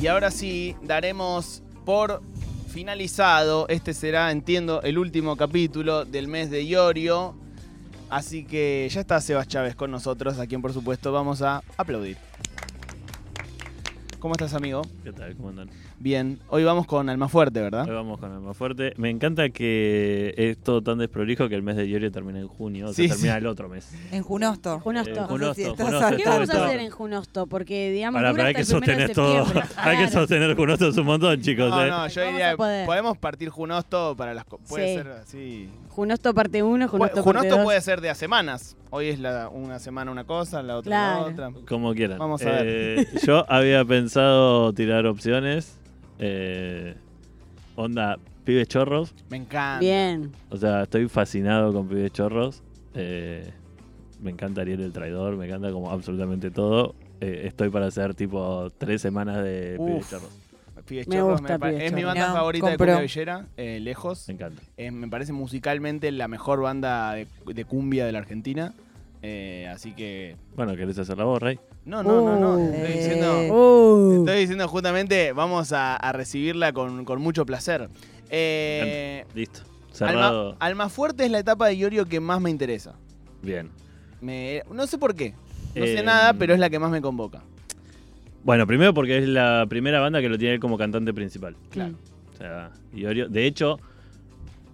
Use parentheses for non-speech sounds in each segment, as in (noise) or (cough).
Y ahora sí, daremos por finalizado. Este será, entiendo, el último capítulo del mes de Iorio. Así que ya está Sebas Chávez con nosotros, a quien por supuesto vamos a aplaudir. ¿Cómo estás, amigo? ¿Qué tal? ¿Cómo andan? Bien, hoy vamos con Almafuerte, ¿verdad? Hoy vamos con más fuerte. Me encanta que es todo tan desprolijo que el mes de Iorio termina en junio, o sea, Sí, termina sí. el otro mes. En Junosto. Junosto. Eh, No sé Junosto, si estás Junosto, al ¿Qué vamos a hacer en Junosto? Porque, digamos, Para, para hay que sostener todo. (laughs) hay que sostener Junosto es un montón, chicos. No, eh. no, yo diría, podemos partir Junosto para las... Puede Sí. ser así... Junosto parte 1, Junosto Pu- parte Junosto 2. puede ser de a semanas. Hoy es la, una semana una cosa, la otra la Claro. otra. Como quieran. Vamos a ver. Eh, yo había pensado tirar opciones. Eh, onda, pibes chorros. Me encanta. Bien. O sea, estoy fascinado con pibes chorros. eh, me encanta Ariel el traidor, me encanta como absolutamente todo. Eh, estoy para hacer tipo tres semanas de Uf. pibes chorros. Pibes Me Chorros gusta pare- Pibes Es mi banda No, favorita de cumbia villera, eh, lejos. Me encanta. Eh, me parece musicalmente la mejor banda de, de cumbia de la Argentina. Eh, así que. Bueno, ¿querés hacer la voz, Rey? No, no, no, no. Uh. Estoy Eh. diciendo, Uh. estoy diciendo justamente, vamos a, a recibirla con, con mucho placer. Eh, Listo. Alma, Cerrado. Almafuerte es la etapa de Iorio que más me interesa. Bien. Me- no sé por qué. No sé Eh, nada, pero es la que más me convoca. Bueno, primero porque es la primera banda que lo tiene él como cantante principal. Claro. O sea, Iorio, de hecho,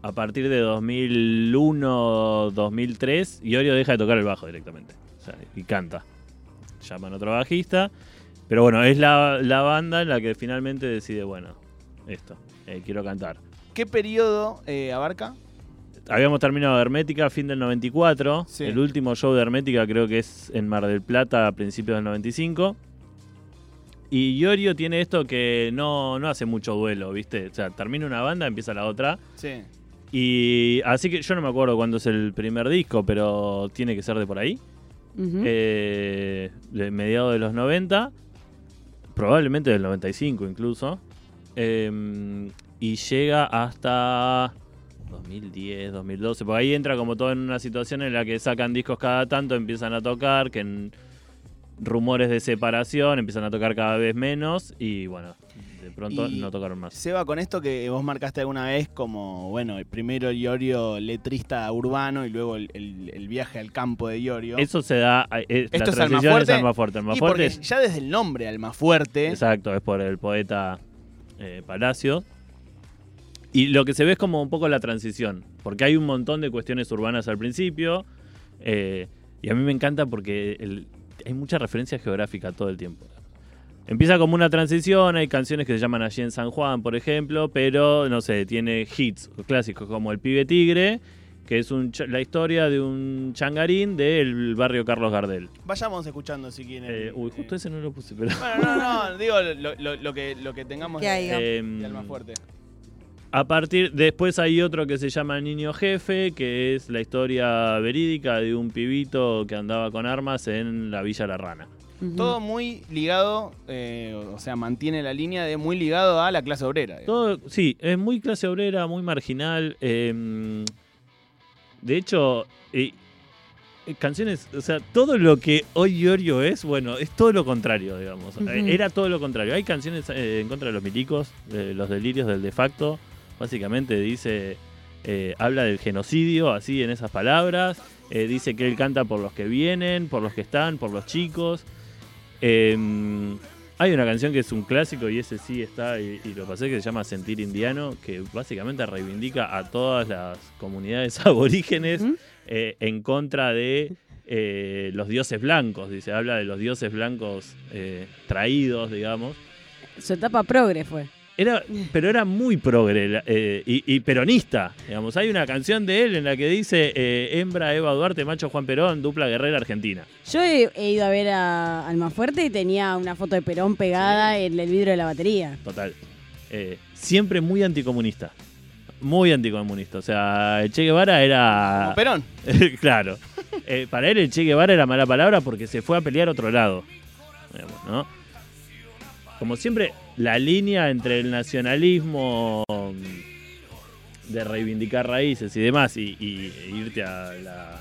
a partir de 2001, 2003, Iorio deja de tocar el bajo directamente. O sea, y canta. Llaman a otro bajista. Pero bueno, es la, la banda en la que finalmente decide, bueno, esto, eh, quiero cantar. ¿Qué periodo eh, abarca? Habíamos terminado Hermética fin del 94. Sí. El último show de Hermética creo que es en Mar del Plata a principios del 95. Y Iorio tiene esto que no, no hace mucho duelo, ¿viste? O sea, termina una banda, empieza la otra. Sí. Y así que yo no me acuerdo cuándo es el primer disco, pero tiene que ser de por ahí. Ujú. Eh, de mediados de los 90. Probablemente del 95 incluso. Eh, y llega hasta 2010, 2012. Porque ahí entra como todo en una situación en la que sacan discos cada tanto, empiezan a tocar, que en rumores de separación empiezan a tocar cada vez menos. Y bueno, de pronto Y- no tocaron más. Seba, con esto que vos marcaste alguna vez como, bueno, el primero Iorio letrista urbano y luego el, el- el viaje al campo de Iorio. Eso se da. eh, la Esto es transición Almafuerte. es Almafuerte. y Almafuerte porque es- ya desde el nombre, Almafuerte, Exacto, es por el poeta eh, Palacio. Y lo que se ve es como un poco la transición, porque hay un montón de cuestiones urbanas al principio, eh, y a mí me encanta porque el- hay mucha referencia geográfica todo el tiempo. Empieza como una transición, hay canciones que se llaman allí en San Juan, por ejemplo, pero no sé, tiene hits clásicos como El Pibe Tigre, que es un cha- la historia de un changarín del barrio Carlos Gardel. vayamos escuchando si quieren. Eh, uy, justo ese no lo puse, pero... Bueno, no, no, digo lo, lo- lo que, lo que tengamos ¿Qué hay? de, Em, de Almafuerte. A partir, después hay otro que se llama Niño Jefe, que es la historia verídica de un pibito que andaba con armas en la Villa La Rana. Todo muy ligado, eh, o sea, mantiene la línea de muy ligado a la clase obrera. Todo, sí, es muy clase obrera, muy marginal. eh, de hecho, eh, canciones, o sea, todo lo que hoy Iorio es, bueno, es todo lo contrario, digamos. Eh, Era todo lo contrario. Hay canciones eh, en contra de los milicos, de los delirios del de facto. Básicamente dice, eh, habla del genocidio, así en esas palabras. Eh, dice que él canta por los que vienen, por los que están, por los chicos. Eh, hay una canción que es un clásico y ese sí está, y, y lo pasé, que se llama Sentir Indiano, que básicamente reivindica a todas las comunidades (laughs) aborígenes eh, en contra de eh, los dioses blancos. Dice, habla de los dioses blancos eh, traídos, digamos. Su etapa progre fue. Era, pero era muy progre eh, y, y peronista, digamos. Hay una canción de él en la que dice eh, hembra Eva Duarte, macho Juan Perón, dupla guerrera argentina. Yo he, he ido a ver a Almafuerte y tenía una foto de Perón pegada en el vidrio de la batería. Total. Eh, siempre muy anticomunista. Muy anticomunista. O sea, el Che Guevara era. Como Perón. (laughs) claro. Eh, para él el Che Guevara era mala palabra porque se fue a pelear a otro lado. Digamos, ¿no? Como siempre, la línea entre el nacionalismo mm, de reivindicar raíces y demás y, y- e irte a la,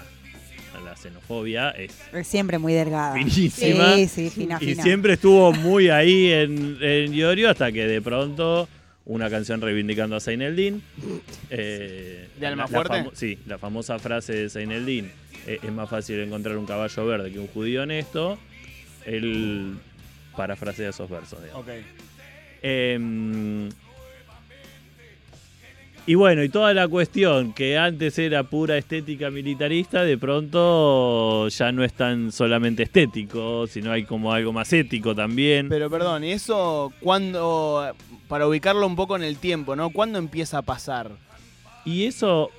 la xenofobia es Es siempre muy delgada. finísima. Sí, sí, fina, y fina. siempre estuvo muy ahí en, en Iorio hasta que de pronto una canción reivindicando a Zaineldin. Eh, ¿De Alma la- sí, la famosa frase de Zaineldin. eh, es más fácil encontrar un caballo verde que un judío honesto. Él parafrasea esos versos. digamos. Ok. Em, y bueno, y toda la cuestión que antes era pura estética militarista, de pronto ya no es tan solamente estético, sino hay como algo más ético también. Pero perdón, ¿y eso cuándo, para ubicarlo un poco en el tiempo, ¿no? ¿Cuándo empieza a pasar? Y eso,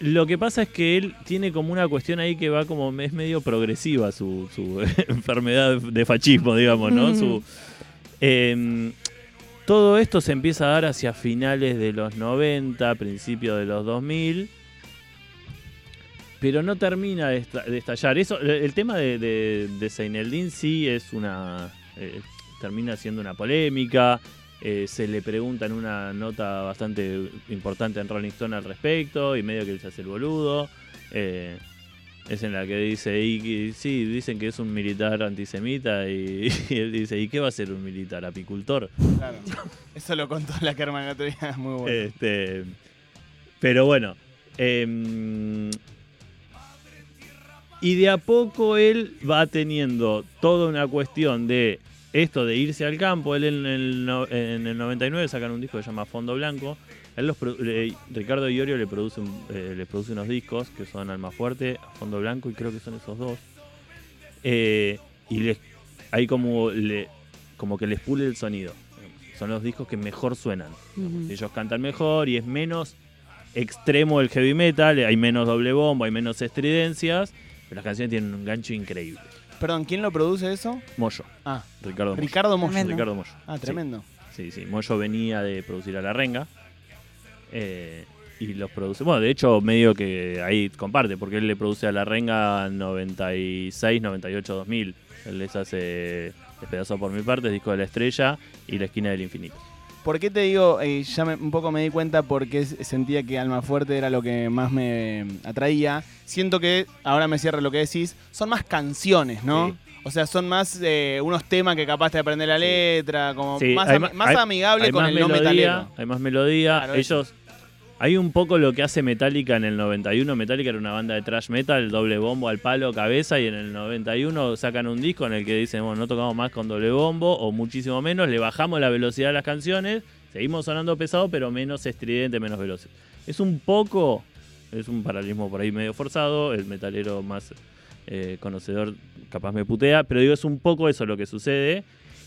lo que pasa es que él tiene como una cuestión ahí que va como, es medio progresiva su, su (laughs) enfermedad de fascismo, digamos, ¿no? Su, em, todo esto se empieza a dar hacia finales de los 90, principios de los 2000, pero no termina de, esta- de estallar. Eso, el tema de, de, sí es una... eh, termina siendo una polémica. eh, se le pregunta en una nota bastante importante en Rolling Stone al respecto y medio que él se hace el boludo. Eh, es en la que dice, y, y sí, dicen que es un militar antisemita y, (laughs) y él dice, ¿y qué va a ser un militar? ¿Apicultor? Claro. Eso lo contó la Kerman otro día, es muy bueno. Este, pero bueno. em, y de a poco él va teniendo toda una cuestión de esto de irse al campo. Él en el, no- en el 99 sacan un disco que se llama Fondo Blanco. Él los le- Ricardo Iorio le produce, eh, le produce unos discos que son Alma Fuerte, Fondo Blanco y creo que son esos dos. Eh, y les, hay como, le, como que les pule el sonido. Son los discos que mejor suenan. Ellos cantan mejor y es menos extremo el heavy metal, hay menos doble bombo, hay menos estridencias, pero las canciones tienen un gancho increíble. Perdón, ¿quién lo produce eso? Moyo, Ah, Ricardo Moyo. Ricardo Moyo. Tremendo. Ricardo Moyo. Ah, Sí, tremendo. Sí, sí, Moyo venía de producir a La Renga. eh, y los produce. Bueno, de hecho, medio que ahí comparte, porque él le produce a La Renga 96, 98, 2000. Él les hace Despedazado por mi parte, Disco de la Estrella y La Esquina del Infinito. ¿Por qué te digo, eh, ya me- un poco me di cuenta porque sentía que Alma Fuerte era lo que más me atraía? Siento que, ahora me cierra lo que decís, son más canciones, ¿no? Sí. O sea, son más eh, unos temas que capaz de aprender la letra, como Sí, más, hay más hay- amigable hay con más el no melodía, metalero. Hay más melodía. Claro. Ellos. Hay un poco lo que hace Metallica en el 91. Metallica era una banda de thrash metal, doble bombo al palo, cabeza. Y en el 91 sacan un disco en el que dicen, bueno, no tocamos más con doble bombo o muchísimo menos. Le bajamos la velocidad de las canciones. Seguimos sonando pesado, pero menos estridente, menos veloz. Es un poco. Es un paralelismo por ahí medio forzado. El metalero más eh, conocedor capaz me putea. Pero digo, es un poco eso lo que sucede.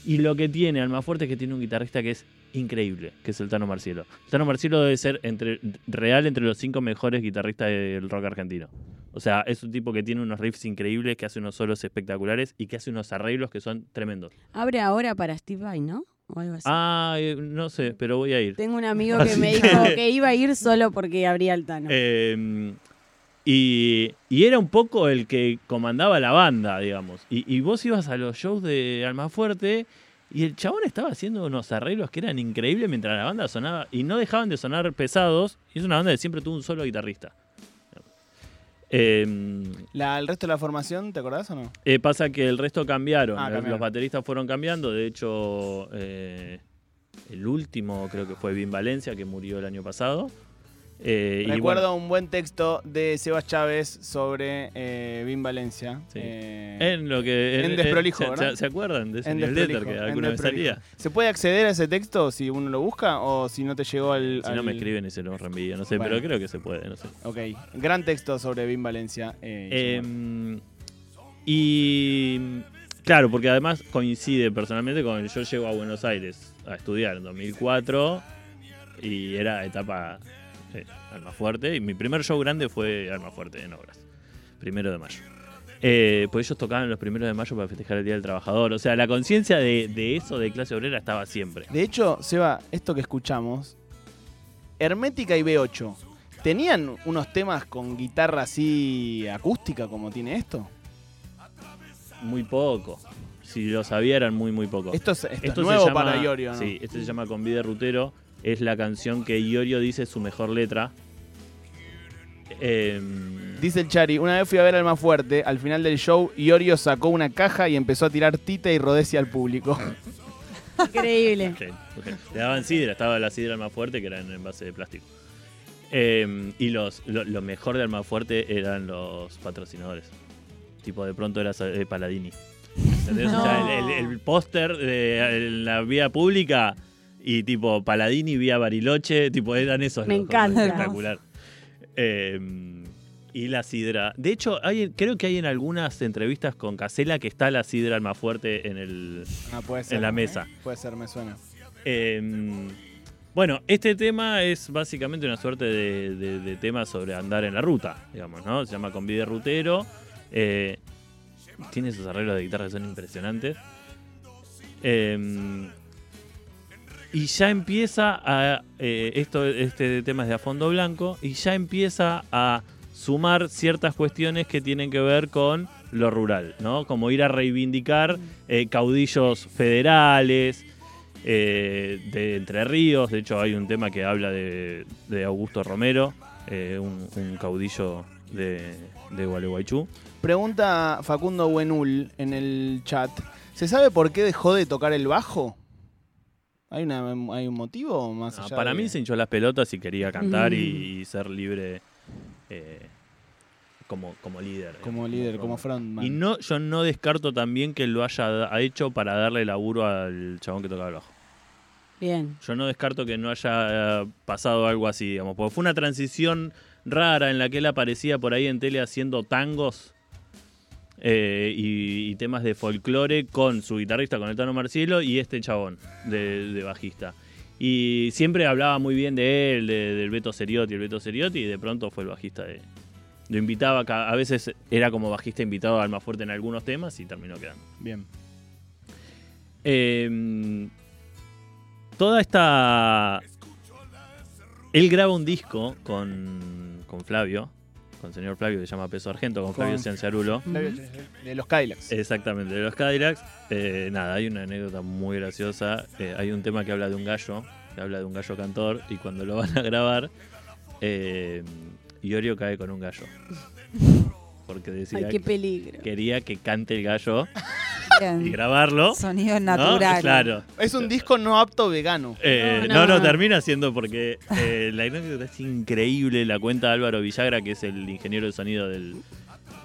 Y lo que tiene Almafuerte es que tiene un guitarrista que es increíble, que es el Tano Marcielo. El Tano Marcielo debe ser entre, real entre los cinco mejores guitarristas del rock argentino. O sea, es un tipo que tiene unos riffs increíbles, que hace unos solos espectaculares y que hace unos arreglos que son tremendos. Abre ahora para Steve Vai, ¿no? O algo así. Ah, eh, no sé, pero voy a ir. Tengo un amigo (laughs) que Así me que- dijo que iba a ir solo porque abría el Tano. Eh, y, y era un poco el que comandaba la banda, digamos. Y, y vos ibas a los shows de Almafuerte y el chabón estaba haciendo unos arreglos que eran increíbles mientras la banda sonaba y no dejaban de sonar pesados. Y es una banda que siempre tuvo un solo guitarrista. Eh, La, ¿El resto de la formación, te acordás o no? eh, pasa que el resto cambiaron. Ah, cambiaron. Los bateristas fueron cambiando. De hecho, eh, el último creo que fue Vin Valencia, que murió el año pasado. Eh, y Recuerdo bueno, un buen texto de Sebas Chávez sobre eh, Vin Valencia. Sí. Eh, en lo que en Desprolijo, ¿se- ¿verdad? ¿se, se acuerdan de ese en newsletter que en alguna vez salía? ¿Se puede acceder a ese texto si uno lo busca o si no te llegó al... Si no me escriben y se los reenvío, no sé, Bueno. pero creo que se puede, no sé. Ok, gran texto sobre Vin Valencia. eh, y. Eh, y claro, porque además coincide personalmente con yo llego a Buenos Aires a estudiar en 2004 y era etapa eh, Alma Fuerte y mi primer show grande fue Alma Fuerte en Obras, primero de mayo. Eh, pues ellos tocaban los primeros de mayo para festejar el Día del Trabajador. O sea, la conciencia de, de eso de clase obrera estaba siempre. De hecho, Seba, esto que escuchamos, Hermética y B8, ¿tenían unos temas con guitarra así acústica como tiene esto? Muy poco. Si lo sabía, eran muy, muy pocos. Esto es, esto Esto nuevo llama- para Iorio, ¿no? Sí, este se llama Convide Rutero. Es la canción que Iorio dice su mejor letra. Em, Dice el Chari, una vez fui a ver al más fuerte, al final del show, Iorio sacó una caja y empezó a tirar tita y rodecia al público. (laughs) Increíble. Le daban sidra, estaba la sidra más fuerte que era en envase de plástico. Eh, y los, lo, lo mejor del más fuerte eran los patrocinadores. Tipo, de pronto era eh, Paladini. ¿Entendés? O sea, el, el- el póster de en la vía pública y tipo Paladini vía Bariloche, tipo, eran esos. Me encanta. Espectacular. Eh, y la sidra. De hecho, hay, creo que hay en algunas entrevistas con Casela que está la sidra al más fuerte en el, No, puede ser. en la mesa. Puede ser, me suena. Eh, bueno, este tema es básicamente una suerte de, de- de tema sobre andar en la ruta, digamos, ¿no? Se llama Convide Rutero. Eh, tiene esos arreglos de guitarra que son impresionantes. Eh, y ya empieza a. eh, esto, este tema es de a fondo blanco. Y ya empieza a sumar ciertas cuestiones que tienen que ver con lo rural, ¿no? Como ir a reivindicar eh, caudillos federales, eh, de Entre Ríos. De hecho, hay un tema que habla de, Augusto Romero, un, un caudillo de, de Gualeguaychú. Pregunta Facundo Buenul en el chat. ¿Se sabe por qué dejó de tocar el bajo? ¿Hay, una, hay un motivo más Ah, allá para de- mí se hinchó las pelotas y quería cantar y, Mm. y ser libre eh, como, como líder. Como líder, como frontman. Y no, yo no descarto también que lo haya hecho para darle laburo al chabón que tocaba el bajo. Bien. Yo no descarto que no haya eh, pasado algo así, digamos, porque fue una transición rara en la que él aparecía por ahí en tele haciendo tangos eh, y, y temas de folclore con su guitarrista, con el Tano Marcielo, y este chabón de, de bajista. Y siempre hablaba muy bien de él, de- del Beto Seriotti, el Beto Seriotti, y de pronto fue el bajista de... Lo invitaba, a veces era como bajista invitado al más fuerte en algunos temas y terminó quedando. Bien. Eh, toda esta. Él graba un disco con, con Flavio, con el señor Flavio, que se llama Peso Argento, con Flavio Cianciarulo. De los Kylax. Exactamente, de los Cadillacs. Eh, nada, hay una anécdota muy graciosa. Eh, hay un tema que habla de un gallo, que habla de un gallo cantor, y cuando lo van a grabar, eh, Iorio cae con un gallo. (laughs) Porque decía Ay, qué que peligro. quería que cante el gallo y grabarlo. Sonido ¿no? natural. Claro. Es un disco no apto vegano. Eh, No, no, no, no. termina siendo porque eh, la anécdota es increíble. La cuenta Álvaro Villagra, que es el ingeniero de sonido del,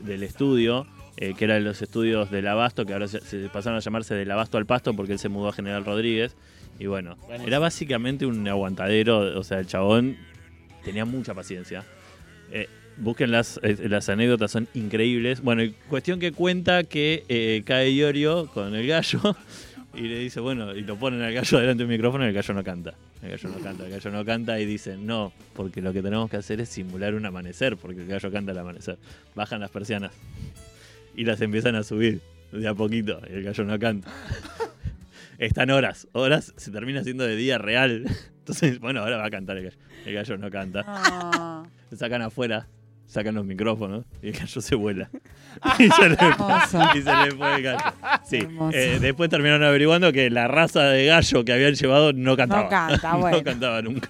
del estudio, eh, que era de los estudios del Abasto, que ahora se, se pasaron a llamarse del Abasto al Pasto porque él se mudó a General Rodríguez. Y bueno, era básicamente un aguantadero. O sea, el chabón tenía mucha paciencia. Eh, busquen las, anécdotas, son increíbles. Bueno, cuestión que cuenta que eh, cae Iorio con el gallo (laughs) y le dice, bueno, y lo ponen al gallo delante del micrófono y el gallo no canta. El gallo no canta, el gallo no canta y dicen, no, porque lo que tenemos que hacer es simular un amanecer, porque el gallo canta al amanecer. Bajan las persianas y las empiezan a subir de a poquito y el gallo no canta. (laughs) Están horas, horas, se termina haciendo de día real. (laughs) Entonces, bueno, ahora va a cantar el gallo. El gallo no canta. Ah, Se sacan afuera, sacan los micrófonos y el gallo se vuela. (laughs) y, se le, y se le fue el gallo. Sí. Eh, después terminaron averiguando que la raza de gallo que habían llevado no cantaba. No canta, (laughs) no bueno. cantaba nunca.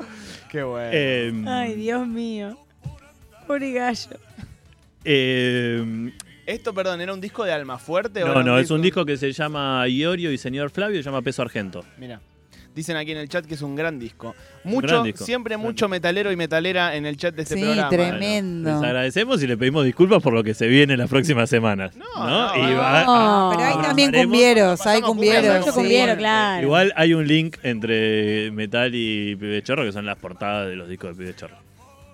Qué bueno. Eh, Ay, Dios mío. Pobre gallo. eh, Esto, perdón, ¿era un disco de Almafuerte? o no, era no, es un disco que se llama Iorio y Señor Flavio, se llama Peso Argento. Mira. Dicen aquí en el chat que es un gran disco. Mucho, gran disco, siempre gran mucho metalero y metalera en el chat de este Sí, programa. tremendo. Les agradecemos y le pedimos disculpas por lo que se viene en las próximas semanas. No, ¿no? no, Y no. va- No. Pero hay también cumbieros, hay cumbieros. sí. cumbiero, claro. Igual hay un link entre Metal y Pibe Chorro que son las portadas de los discos de Pibe Chorro.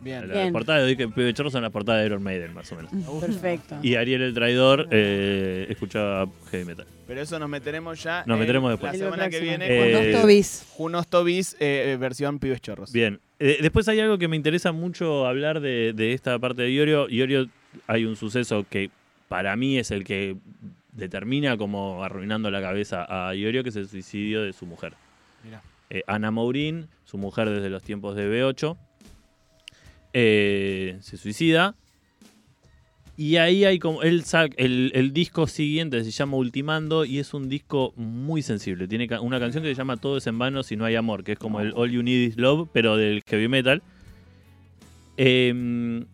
Bien. Bien. portadas de Pibe Chorro son las portadas de Iron Maiden, más o menos. Perfecto. Y Ariel el Traidor eh, escuchaba heavy metal. Pero eso nos meteremos ya. Nos en meteremos después. La semana que viene Eh, con Con Eh, dos tobis. Junos Tobis eh, eh, versión Pibes Chorros. Bien. Eh, después hay algo que me interesa mucho hablar de, de esta parte de Iorio. Iorio hay un suceso que para mí es el que determina como arruinando la cabeza a Iorio, que es el suicidio de su mujer. Mirá. Eh, Ana Mourín, su mujer desde los tiempos de B8, eh, se suicida. Y ahí hay como. Él saca, el, el disco siguiente se llama Ultimando y es un disco muy sensible. Tiene una canción que se llama Todo es en vano si no hay amor, que es como el All You Need Is Love, pero del heavy metal. Eh,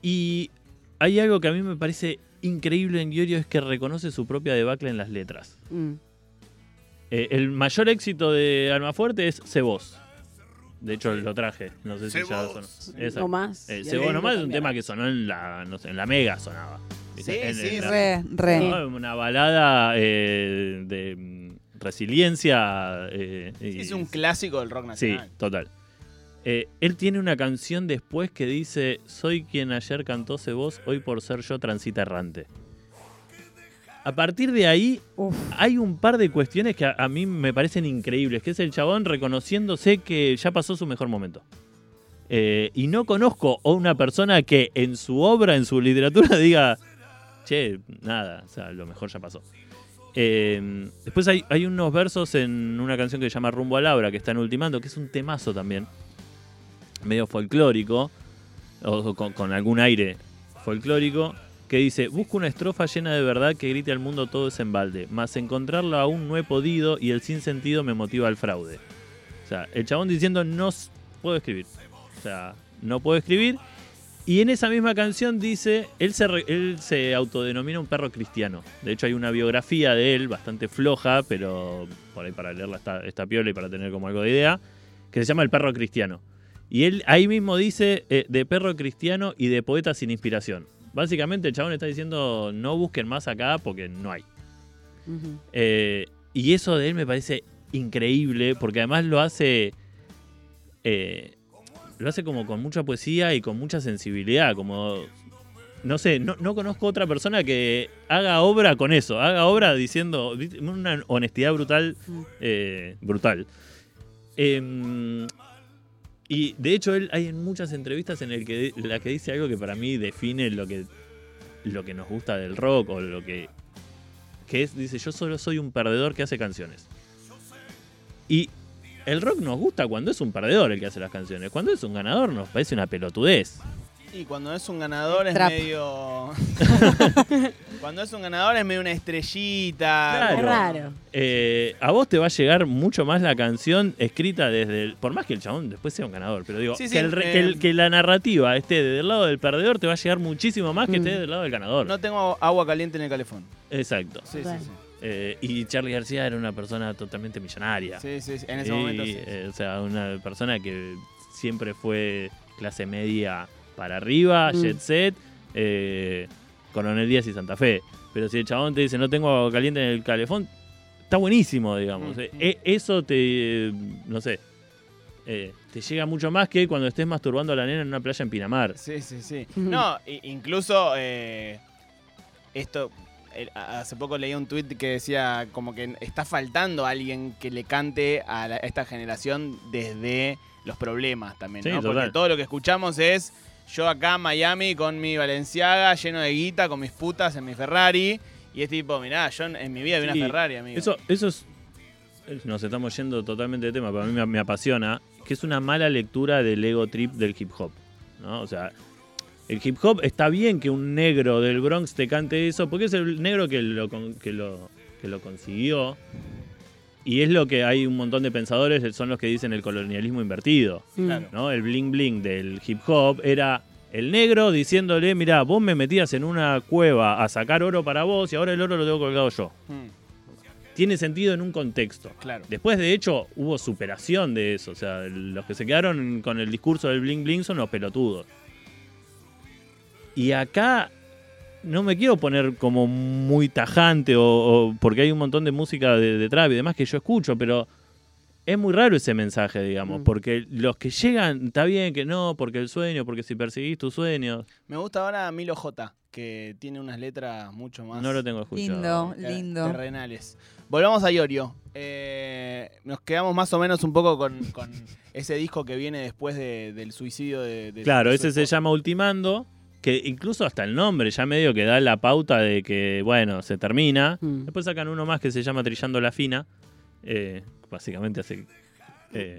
Y hay algo que a mí me parece increíble en Iorio es que reconoce su propia debacle en las letras. Mm. Eh, el mayor éxito de Almafuerte es Se Vos. De hecho, lo traje. No sé si ya sonó. Exacto. No más. Eh, Vos ritmo nomás es un tema que sonó en la, no sé, en la Mega sonaba. Sí, En- sí, en la- Re, re. ¿no? Una balada eh, de mm, resiliencia. eh, y- Es un clásico del rock Sí, nacional. total. Eh, él tiene una canción después que dice: Soy quien ayer cantó Vos, hoy por ser yo transita errante. A partir de ahí, Uf. hay un par de cuestiones que a, a mí me parecen increíbles, que es el chabón reconociéndose que ya pasó su mejor momento. Eh, y no conozco a una persona que en su obra, en su literatura, (laughs) diga, che, nada, o sea, lo mejor ya pasó. Eh, después hay, hay unos versos en una canción que se llama Rumbo a Laura, que están ultimando, que es un temazo también, medio folclórico, o con, con algún aire folclórico, que dice, busco una estrofa llena de verdad que grite al mundo todo es en balde, mas encontrarla aún no he podido y el sinsentido me motiva al fraude. O sea, el chabón diciendo, no puedo escribir. O sea, no puedo escribir. Y en esa misma canción dice, él se, él se autodenomina un perro cristiano. De hecho hay una biografía de él bastante floja, pero por ahí para leerla está, está piola y para tener como algo de idea, que se llama El perro cristiano. Y él ahí mismo dice eh, de perro cristiano y de poeta sin inspiración. Básicamente el chabón está diciendo no busquen más acá porque no hay. Eh, y eso de él me parece increíble porque además lo hace. eh, lo hace como con mucha poesía y con mucha sensibilidad. Como. No sé, no, no conozco otra persona que haga obra con eso. Haga obra diciendo. Una honestidad brutal. Mm. eh, brutal. Y de hecho, él hay en muchas entrevistas en el que, la que dice algo que para mí define lo que, lo que nos gusta del rock o lo que que es, dice, yo solo soy un perdedor que hace canciones. Y el rock nos gusta cuando es un perdedor el que hace las canciones. Cuando es un ganador nos parece una pelotudez. Y cuando es un ganador es Trap. medio. (laughs) cuando es un ganador es medio una estrellita. Claro. Es raro. Eh, a vos te va a llegar mucho más la canción escrita desde el... Por más que el chabón después sea un ganador, pero digo, Sí, sí, que, el re- eh, que, el- que la narrativa esté del lado del perdedor te va a llegar muchísimo más que Mm. esté del lado del ganador. No tengo agua caliente en el calefón. Exacto. Sí, sí, sí. Eh, y Charlie García era una persona totalmente millonaria. Sí, sí, sí, En ese Y, momento sí. eh, o sea, una persona que siempre fue clase media para arriba, Mm. jet set, eh, Coronel Díaz y Santa Fe. Pero si el chabón te dice no tengo agua caliente en el calefón, está buenísimo, digamos. Mm, Eh, eh, eso te, no sé, eh, te llega mucho más que cuando estés masturbando a la nena en una playa en Pinamar. Sí, sí, sí. (laughs) No, incluso esto. hace poco leí un tweet que decía como que está faltando alguien que le cante a, la- a esta generación desde los problemas también, Sí, ¿no? total. Porque todo lo que escuchamos es yo acá en Miami con mi Valenciaga lleno de guita, con mis putas en mi Ferrari. Y es tipo, mirá, yo en, mi vida vi Sí, una Ferrari, amigo. Eso, eso es. Nos estamos yendo totalmente de tema, pero a mí me, me apasiona. Que es una mala lectura del ego trip del hip hop. ¿no? O sea, el hip hop está bien que un negro del Bronx te cante eso, porque es el negro que lo, que lo, que lo consiguió. Y es lo que hay un montón de pensadores, son los que dicen el colonialismo invertido. Mm. Claro. ¿no? El bling bling del hip hop era el negro diciéndole, mira, vos me metías en una cueva a sacar oro para vos y ahora el oro lo tengo colgado yo. Mm, Tiene sentido en un contexto. claro. Después, de hecho, hubo superación de eso. O sea, los que se quedaron con el discurso del bling bling son los pelotudos. Y acá no me quiero poner como muy tajante o, o- porque hay un montón de música de, de trap y demás que yo escucho, pero es muy raro ese mensaje, digamos, Mm. porque los que llegan, está bien que no, porque el sueño, porque si perseguís tus sueños, Me gusta ahora Milo J, que tiene unas letras mucho más. no lo tengo escuchado. Lindo, lindo. terrenales. Volvamos a Iorio. Eh, nos quedamos más o menos un poco con, con (laughs) ese disco que viene después de- del suicidio de, de- Claro, de ese se llama Ultimando, que incluso hasta el nombre ya medio que da la pauta de que, bueno, se termina. Mm. Después sacan uno más que se llama Trillando la Fina. Eh, básicamente hace... eh,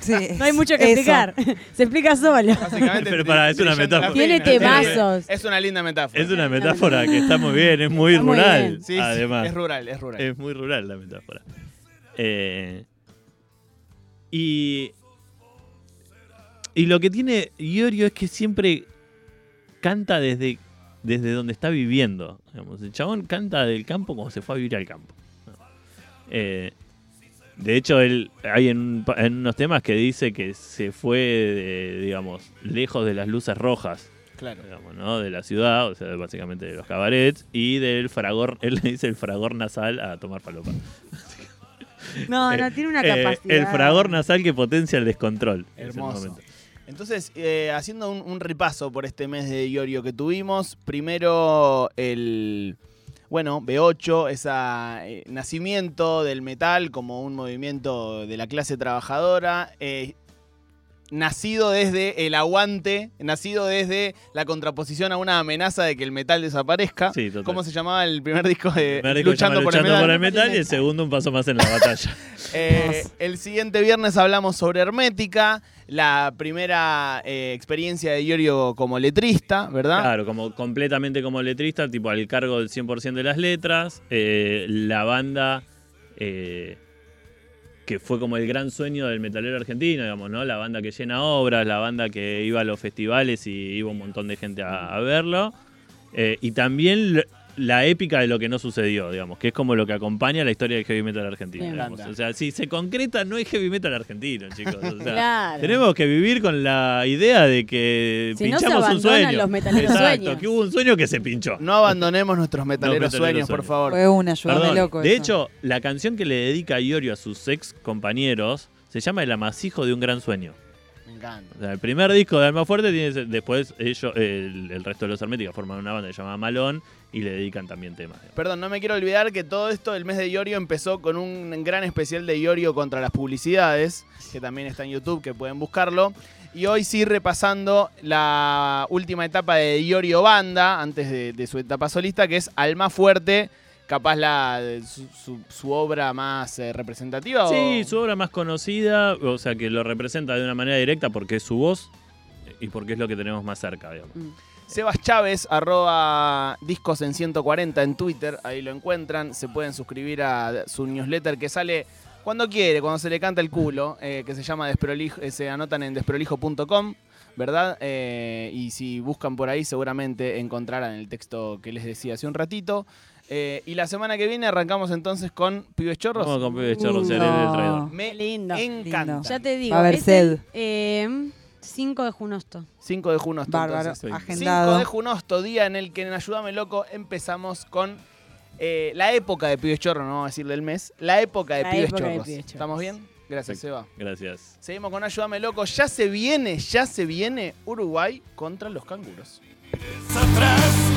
Sí, (laughs) No hay mucho que eso. explicar. (laughs) Se explica solo. Básicamente, Pero pará, es una metáfora. Tiene temazos. Es una linda metáfora. es una metáfora que está muy bien, es muy Está rural. sí, además, es rural, es rural. es muy rural la metáfora. Eh, y, y lo que tiene Iorio es que siempre canta desde, desde donde está viviendo. digamos. El chabón canta del campo como se fue a vivir al campo. Eh, de hecho, él hay en, en unos temas que dice que se fue, de, digamos, lejos de las luces rojas Claro. digamos, ¿no? de la ciudad, o sea, básicamente de los cabarets, y del fragor, (laughs) él le dice el fragor nasal a tomar palopa. No, no, tiene una (laughs) eh, capacidad. el fragor nasal que potencia el descontrol. en ese Hermoso. Entonces, eh, haciendo un, un repaso por este mes de Iorio que tuvimos, primero el, bueno, B8, ese nacimiento del metal como un movimiento de la clase trabajadora, eh, nacido desde el aguante, nacido desde la contraposición a una amenaza de que el metal desaparezca. Sí, total. ¿Cómo se llamaba el primer disco de El primer disco Luchando, por, el metal? metal y el segundo un paso más en la batalla. (laughs) Eh, el siguiente viernes hablamos sobre Hermética, la primera eh, experiencia de Iorio como letrista, ¿verdad? Claro, como completamente como letrista, tipo al cargo del 100% de las letras. eh, la banda eh, que fue como el gran sueño del metalero argentino, digamos, ¿no? La banda que llena obras, la banda que iba a los festivales y iba un montón de gente a, verlo. Eh, y también la épica de lo que no sucedió, digamos, que es como lo que acompaña la historia del heavy metal argentino. Me. O sea, si se concreta, no es heavy metal argentino, chicos. O sea, (laughs) Claro. tenemos que vivir con la idea de que Si no, se pinchamos un sueño. los metaleros Exacto, sueños. que hubo un sueño que se pinchó. No abandonemos nuestros metaleros, metaleros sueños, por favor. Fue una, Perdón, loco. de eso. hecho, la canción que le dedica Iorio a sus ex compañeros se llama El amasijo de un gran sueño. Me encanta. O sea, el primer disco de Alma Fuerte tiene después ellos, el, el resto de los herméticos forman una banda que se llama Malón y le dedican también temas. Perdón, no me quiero olvidar que todo esto, el mes de Iorio, empezó con un gran especial de Iorio contra las publicidades, que también está en YouTube, que pueden buscarlo. Y hoy sí repasando la última etapa de Iorio Banda, antes de, de su etapa solista, que es Alma Fuerte, capaz la su, su- su obra más eh, representativa. Sí, o- su obra más conocida, o sea, que lo representa de una manera directa porque es su voz y porque es lo que tenemos más cerca, digamos. Mm. Sebas Chávez, arroba discos en 140 en Twitter, ahí lo encuentran. Se pueden suscribir a su newsletter que sale cuando quiere, cuando se le canta el culo, eh, que se llama Desprolijo, eh, se anotan en desprolijo.com, ¿verdad? Eh, y si buscan por ahí seguramente encontrarán el texto que les decía hace un ratito. Eh, y la semana que viene arrancamos entonces con Pibes Chorros. Vamos con Pibes Chorros, no. Traidor. Me lindo. encanta. Lindo. Ya te digo. Va a haber es sed. el, eh, 5 de Junosto. 5 de junio. hasta Bárbaro, entonces. 5 agendado. 5 de Junosto, día en el que en Ayúdame Loco empezamos con eh, la época de Pibes Chorros, no vamos a decirle el mes, la época de, La pibes, época de chorros. Pibes Chorros. ¿Estamos bien? Gracias, Seba. Gracias. Seguimos con Ayúdame Loco. Ya se viene, ya se viene Uruguay contra los canguros. atrás